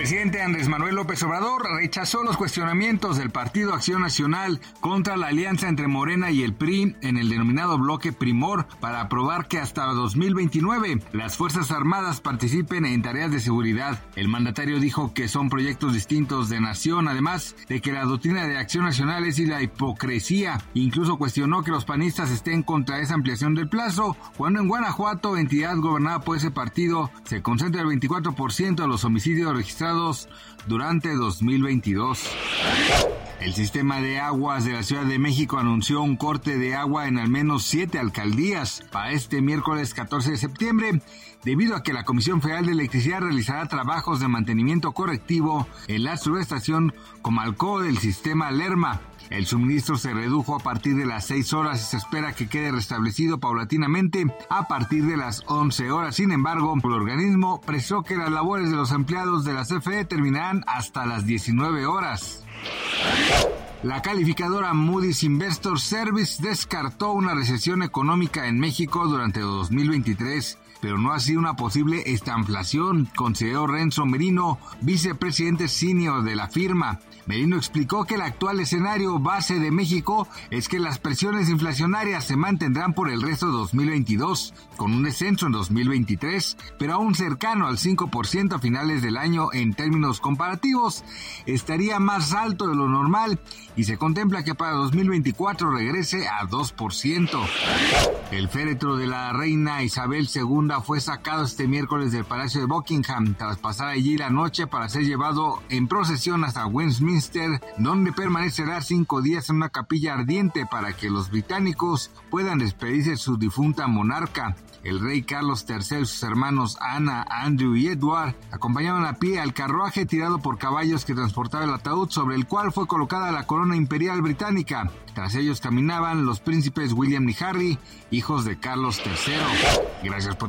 presidente Andrés Manuel López Obrador rechazó los cuestionamientos del Partido Acción Nacional contra la alianza entre Morena y el PRI en el denominado bloque Primor para aprobar que hasta 2029 las Fuerzas Armadas participen en tareas de seguridad. El mandatario dijo que son proyectos distintos de nación, además de que la doctrina de Acción Nacional es y la hipocresía. Incluso cuestionó que los panistas estén contra esa ampliación del plazo, cuando en Guanajuato, entidad gobernada por ese partido, se concentra el 24% de los homicidios registrados durante 2022. El sistema de aguas de la Ciudad de México anunció un corte de agua en al menos siete alcaldías para este miércoles 14 de septiembre, debido a que la Comisión Federal de Electricidad realizará trabajos de mantenimiento correctivo en la subestación Comalco del sistema Lerma. El suministro se redujo a partir de las 6 horas y se espera que quede restablecido paulatinamente a partir de las 11 horas. Sin embargo, el organismo precisó que las labores de los empleados de la terminarán hasta las 19 horas. La calificadora Moody's Investor Service descartó una recesión económica en México durante 2023 pero no ha sido una posible estanflación, consideró Renzo Merino, vicepresidente senior de la firma. Merino explicó que el actual escenario base de México es que las presiones inflacionarias se mantendrán por el resto de 2022, con un descenso en 2023, pero aún cercano al 5% a finales del año en términos comparativos, estaría más alto de lo normal y se contempla que para 2024 regrese a 2%. El féretro de la reina Isabel II fue sacado este miércoles del Palacio de Buckingham tras pasar allí la noche para ser llevado en procesión hasta Westminster, donde permanecerá cinco días en una capilla ardiente para que los británicos puedan despedirse de su difunta monarca. El rey Carlos III y sus hermanos Ana, Andrew y Edward acompañaban a pie al carruaje tirado por caballos que transportaba el ataúd sobre el cual fue colocada la corona imperial británica. Tras ellos caminaban los príncipes William y Harry, hijos de Carlos III. Gracias por